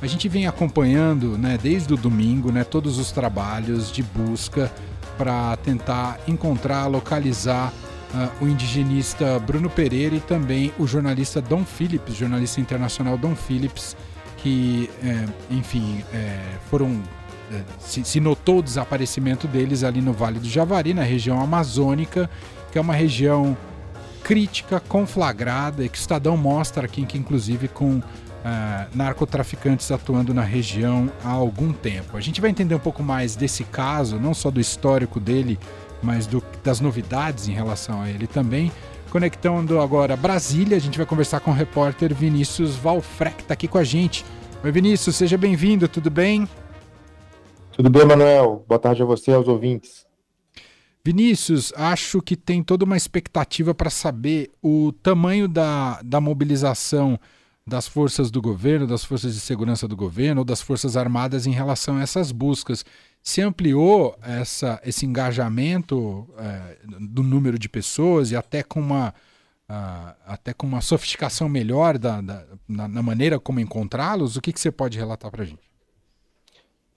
A gente vem acompanhando, né, desde o domingo, né, todos os trabalhos de busca para tentar encontrar, localizar uh, o indigenista Bruno Pereira e também o jornalista Dom Phillips, jornalista internacional Dom Phillips, que, é, enfim, é, foram é, se, se, notou o desaparecimento deles ali no Vale do Javari, na região amazônica, que é uma região crítica, conflagrada, e que o Estadão mostra aqui, que inclusive com uh, narcotraficantes atuando na região há algum tempo. A gente vai entender um pouco mais desse caso, não só do histórico dele, mas do, das novidades em relação a ele também. Conectando agora Brasília, a gente vai conversar com o repórter Vinícius Valfrec, que está aqui com a gente. Oi, Vinícius, seja bem-vindo, tudo bem? Tudo bem, Manuel? Boa tarde a você e aos ouvintes. Vinícius, acho que tem toda uma expectativa para saber o tamanho da, da mobilização das forças do governo, das forças de segurança do governo ou das forças armadas em relação a essas buscas. Se ampliou essa, esse engajamento é, do número de pessoas e até com uma, uh, até com uma sofisticação melhor da, da na, na, maneira como encontrá-los? O que, que você pode relatar para a gente?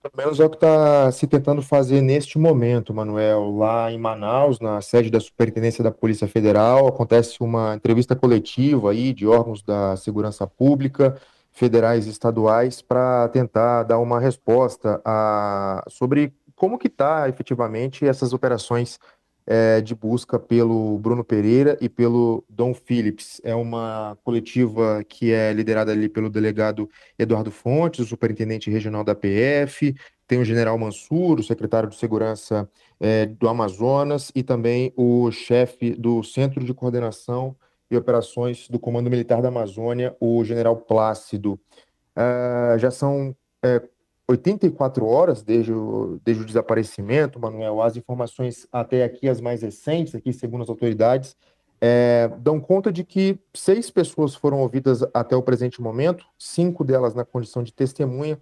Pelo menos é o que está se tentando fazer neste momento, Manuel. Lá em Manaus, na sede da Superintendência da Polícia Federal, acontece uma entrevista coletiva aí de órgãos da segurança pública, federais e estaduais, para tentar dar uma resposta a, sobre como que está efetivamente essas operações é, de busca pelo Bruno Pereira e pelo Dom Phillips. É uma coletiva que é liderada ali pelo delegado Eduardo Fontes, o superintendente regional da PF, tem o general Mansur, o secretário de Segurança é, do Amazonas, e também o chefe do Centro de Coordenação e Operações do Comando Militar da Amazônia, o general Plácido. Uh, já são é, 84 horas desde o, desde o desaparecimento, Manuel, as informações até aqui, as mais recentes, aqui, segundo as autoridades, é, dão conta de que seis pessoas foram ouvidas até o presente momento, cinco delas na condição de testemunha,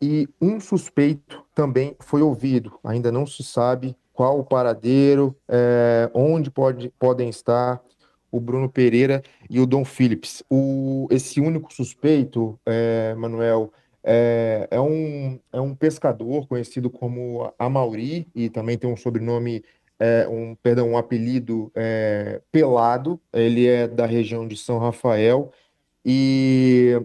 e um suspeito também foi ouvido. Ainda não se sabe qual o paradeiro, é, onde pode, podem estar o Bruno Pereira e o Dom Phillips. O, esse único suspeito, é, Manuel, é, é, um, é um pescador conhecido como Amauri e também tem um sobrenome, é, um, perdão, um apelido é, Pelado. Ele é da região de São Rafael e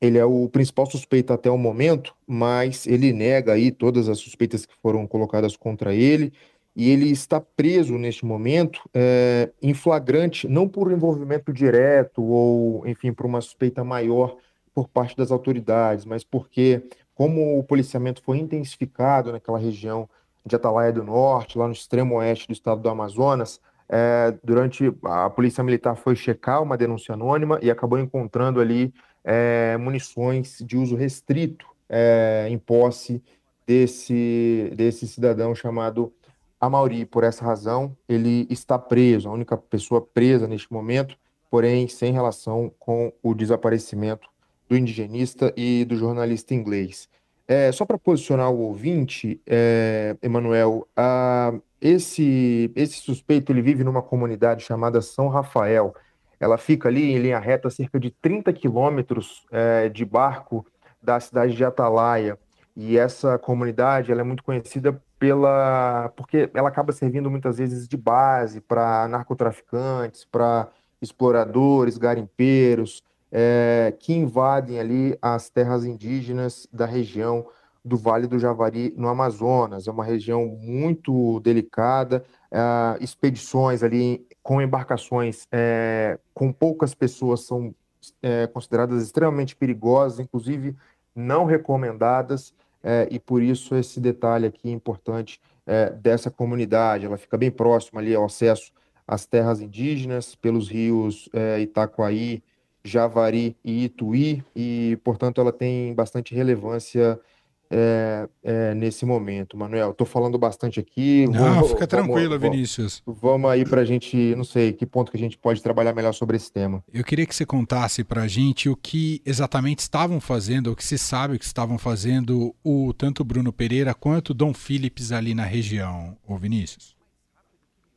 ele é o principal suspeito até o momento, mas ele nega aí todas as suspeitas que foram colocadas contra ele e ele está preso neste momento é, em flagrante, não por envolvimento direto ou, enfim, por uma suspeita maior por parte das autoridades, mas porque, como o policiamento foi intensificado naquela região de Atalaia do Norte, lá no extremo oeste do estado do Amazonas, é, durante a polícia militar foi checar uma denúncia anônima e acabou encontrando ali é, munições de uso restrito é, em posse desse, desse cidadão chamado Amauri. Por essa razão, ele está preso, a única pessoa presa neste momento, porém sem relação com o desaparecimento do indigenista e do jornalista inglês. É, só para posicionar o ouvinte, é, Emanuel, esse, esse suspeito ele vive numa comunidade chamada São Rafael. Ela fica ali em linha reta, cerca de 30 quilômetros é, de barco da cidade de Atalaia. E essa comunidade ela é muito conhecida pela porque ela acaba servindo muitas vezes de base para narcotraficantes, para exploradores, garimpeiros, é, que invadem ali as terras indígenas da região do Vale do Javari, no Amazonas. É uma região muito delicada, é, expedições ali com embarcações é, com poucas pessoas são é, consideradas extremamente perigosas, inclusive não recomendadas, é, e por isso esse detalhe aqui importante é, dessa comunidade. Ela fica bem próxima ali ao acesso às terras indígenas, pelos rios Itacoaí, Javari e Ituí, e, portanto, ela tem bastante relevância é, é, nesse momento. Manuel, estou falando bastante aqui. Não, vamos, fica tranquilo, Vinícius. Vamos aí para a gente, não sei, que ponto que a gente pode trabalhar melhor sobre esse tema. Eu queria que você contasse para a gente o que exatamente estavam fazendo, o que se sabe que estavam fazendo o tanto Bruno Pereira quanto o Dom Phillips ali na região, o Vinícius.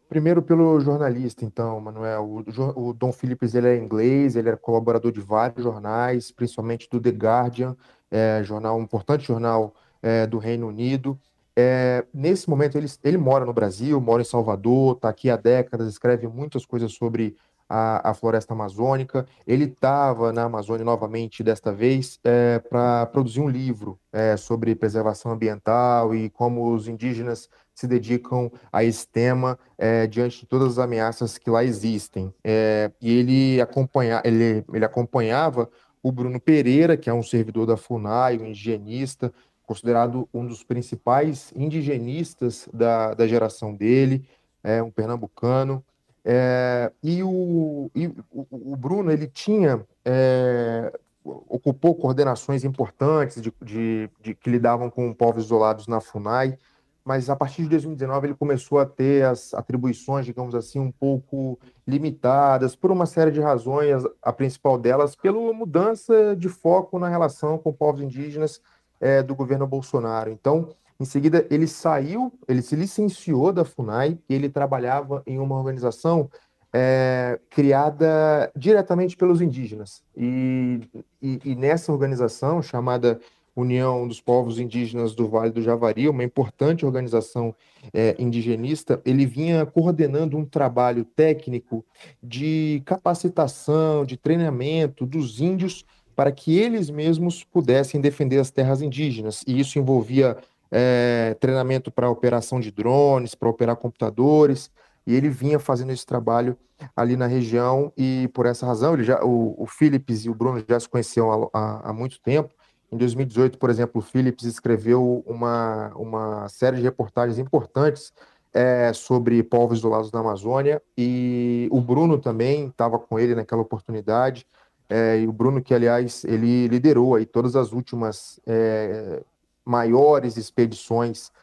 Primeiro pelo jornalista, então, Manuel. O, o Dom Phillips ele é inglês, ele é colaborador de vários jornais, principalmente do The Guardian. é, jornal, um importante jornal é, do Reino Unido. É, nesse momento, ele, ele mora no Brasil, mora em Salvador, está aqui há décadas, escreve muitas coisas sobre a, a floresta amazônica. Ele estava na Amazônia novamente, desta vez, é, para produzir um livro é, sobre preservação ambiental e como os indígenas se dedicam a esse tema é, diante de todas as ameaças que lá existem. É, e ele, acompanha, ele, ele acompanhava o Bruno Pereira, que é um servidor da FUNAI, um indigenista, considerado um dos principais indigenistas da, da geração dele, é um pernambucano. É, e, o, e o, o, Bruno ele tinha é, ocupou coordenações importantes de, de, de, que lidavam com povos isolados na Funai, mas a partir de 2019 ele começou a ter as atribuições, digamos assim, um pouco limitadas por uma série de razões, a principal delas pela mudança de foco na relação com povos indígenas é, do governo Bolsonaro. Então, em seguida, ele saiu, ele se licenciou da FUNAI e ele trabalhava em uma organização é, criada diretamente pelos indígenas. E, e, e, nessa organização, chamada União dos Povos Indígenas do Vale do Javari, uma importante organização é, indigenista, ele vinha coordenando um trabalho técnico de capacitação, de treinamento dos índios para que eles mesmos pudessem defender as terras indígenas. E isso envolvia é, treinamento para operação de drones, para operar computadores, e ele vinha fazendo esse trabalho ali na região, e por essa razão, ele já, o, o Philips e o Bruno já se conheciam há, há, há muito tempo. Em 2018, por exemplo, o Philips escreveu uma, uma série de reportagens importantes é, sobre povos isolados na Amazônia, e o Bruno também estava com ele naquela oportunidade, é, e o Bruno, que aliás, ele liderou aí todas as últimas é, maiores expedições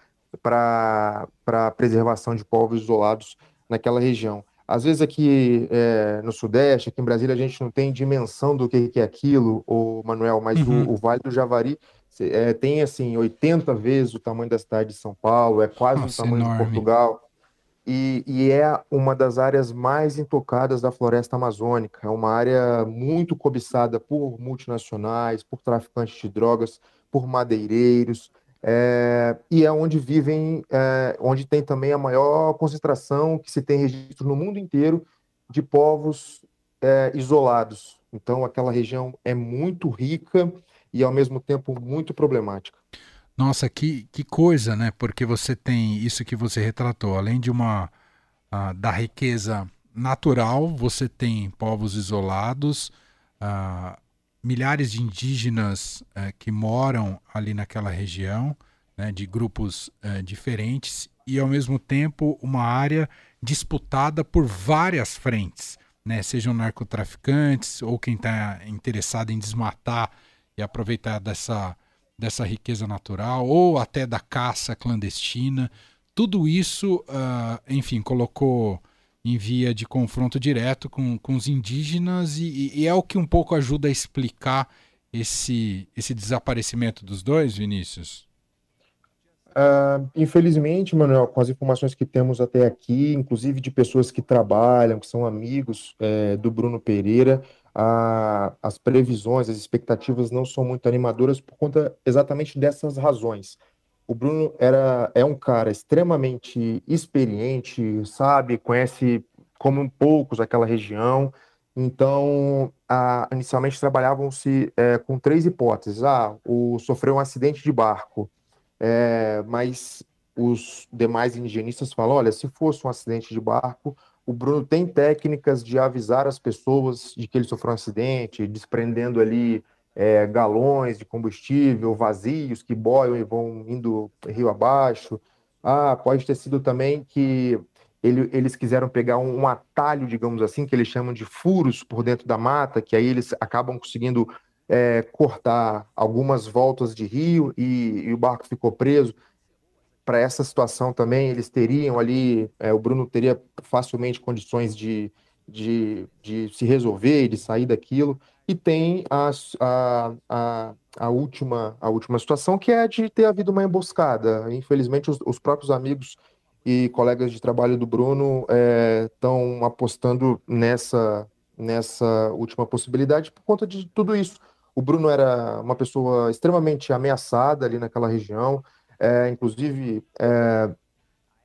para a preservação de povos isolados naquela região. Às vezes aqui é, no Sudeste, aqui em Brasília, a gente não tem dimensão do que, que é aquilo, o Manuel, mas uhum. o, o, Vale do Javari é, tem assim 80 vezes o tamanho da cidade de São Paulo, é quase Nossa, o tamanho enorme. de Portugal. E, e, é uma das áreas mais intocadas da floresta amazônica. É uma área muito cobiçada por multinacionais, por traficantes de drogas, por madeireiros, é, e é onde vivem, é, onde tem também a maior concentração que se tem registro no mundo inteiro de povos é, isolados. Então, aquela região é muito rica e, ao mesmo tempo, muito problemática. Nossa, que, que coisa, né? Porque você tem isso que você retratou, além de uma uh, da riqueza natural, você tem povos isolados, milhares de indígenas é, que moram ali naquela região, né, de grupos é, diferentes, e ao mesmo tempo uma área disputada por várias frentes, né, sejam narcotraficantes ou quem está interessado em desmatar e aproveitar dessa, dessa riqueza natural, ou até da caça clandestina. Tudo isso, uh, enfim, colocou em via de confronto direto com, com os indígenas e, e, é o que um pouco ajuda a explicar esse, esse desaparecimento dos dois, Vinícius? Uh, infelizmente, Manuel, com as informações que temos até aqui, inclusive de pessoas que trabalham, que são amigos é, do Bruno Pereira, a, as previsões, as expectativas não são muito animadoras por conta exatamente dessas razões. O Bruno era, é um cara extremamente experiente, sabe, conhece como poucos aquela região. Então, a, inicialmente trabalhavam-se é, com três hipóteses. Ah, o sofreu um acidente de barco, é, mas os demais indigenistas falam: olha, se fosse um acidente de barco, o Bruno tem técnicas de avisar as pessoas de que ele sofreu um acidente, desprendendo ali é, galões de combustível vazios que boiam e vão indo rio abaixo. Ah, pode ter sido também que ele, eles quiseram pegar um, um, atalho, digamos assim, que eles chamam de furos por dentro da mata, que aí eles acabam conseguindo é, cortar algumas voltas de rio e, e o barco ficou preso. Para essa situação também, eles teriam ali, é, o Bruno teria facilmente condições de, de, de se resolver e de sair daquilo. E tem a, a, a, a, última, a última situação, que é de ter havido uma emboscada. Infelizmente, os, os próprios amigos e colegas de trabalho do Bruno estão é, apostando nessa, nessa última possibilidade por conta de tudo isso. O Bruno era uma pessoa extremamente ameaçada ali naquela região, é, inclusive é,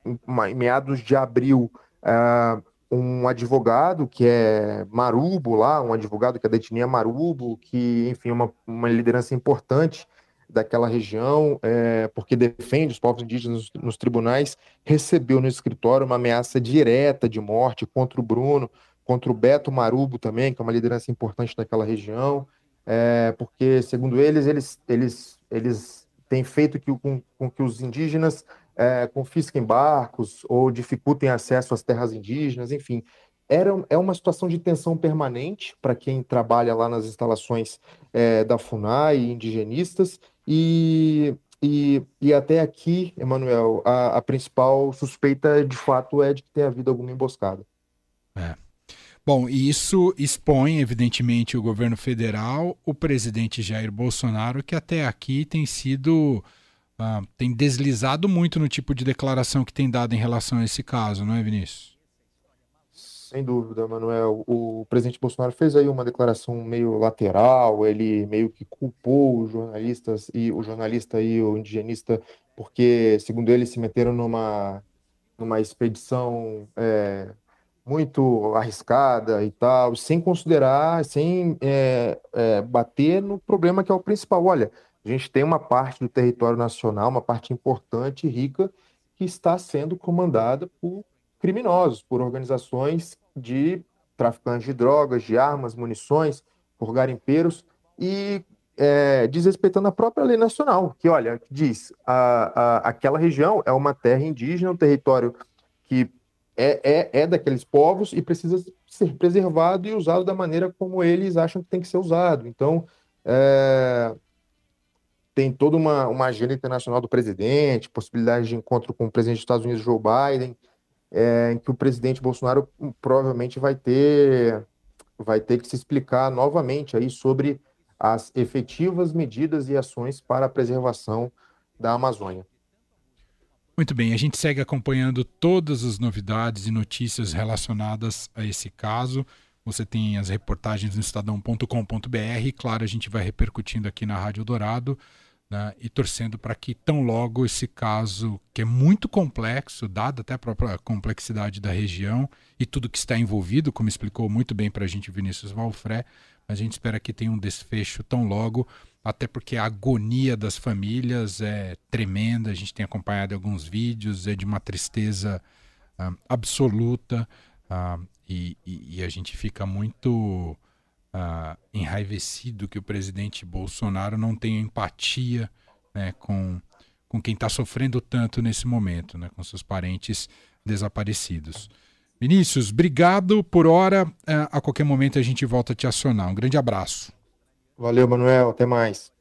em meados de abril, é, um advogado que é Marubo lá, um advogado que é da etnia Marubo, que, enfim, é uma, uma liderança importante daquela região, é, porque defende os povos indígenas nos, nos, tribunais, recebeu no escritório uma ameaça direta de morte contra o Bruno, contra o Beto Marubo também, que é uma liderança importante daquela região, é, porque, segundo eles, eles, eles, eles têm feito que, com, com que os indígenas é, confisquem barcos ou dificultem acesso às terras indígenas, enfim. Era, é uma situação de tensão permanente para quem trabalha lá nas instalações é, da FUNAI, indigenistas, e, e, e até aqui, Emanuel, a, a, principal suspeita de fato é de que tenha havido alguma emboscada. É. Bom, e isso expõe, evidentemente, o governo federal, o presidente Jair Bolsonaro, que até aqui tem sido. Uh, tem deslizado muito no tipo de declaração que tem dado em relação a esse caso, não é, Vinícius? Sem dúvida, Manuel. O presidente Bolsonaro fez aí uma declaração meio lateral, ele meio que culpou os jornalistas e o jornalista e o indigenista, porque, segundo ele, se meteram numa, numa expedição é, muito arriscada e tal, sem considerar, sem é, é, bater no problema que é o principal. Olha, a gente tem uma parte do território nacional, uma parte importante e rica, que está sendo comandada por criminosos, por organizações de traficantes de drogas, de armas, munições, por garimpeiros e é, desrespeitando a própria lei nacional, que, olha, diz, a, a, aquela região é uma terra indígena, um território que é, é, é daqueles povos e precisa ser preservado e usado da maneira como eles acham que tem que ser usado. Então, é, tem toda uma, uma agenda internacional do presidente, possibilidade de encontro com o presidente dos Estados Unidos, Joe Biden, é, em que o presidente Bolsonaro provavelmente vai ter, vai ter que se explicar novamente aí sobre as efetivas medidas e ações para a preservação da Amazônia. Muito bem, a gente segue acompanhando todas as novidades e notícias relacionadas a esse caso. Você tem as reportagens no estadão.com.br. Claro, a gente vai repercutindo aqui na Rádio Dourado né, e torcendo para que tão logo esse caso, que é muito complexo, dada até a própria complexidade da região e tudo que está envolvido, como explicou muito bem para a gente Vinícius Valfré, a gente espera que tenha um desfecho tão logo, até porque a agonia das famílias é tremenda, a gente tem acompanhado alguns vídeos, é de uma tristeza uh, absoluta uh, e, e, e a gente fica muito uh, enraivecido que o presidente Bolsonaro não tenha empatia né, com, com quem está sofrendo tanto nesse momento, né, com seus parentes desaparecidos. Vinícius, obrigado por hora. Uh, a qualquer momento a gente volta a te acionar. Um grande abraço. Valeu, Manuel. Até mais.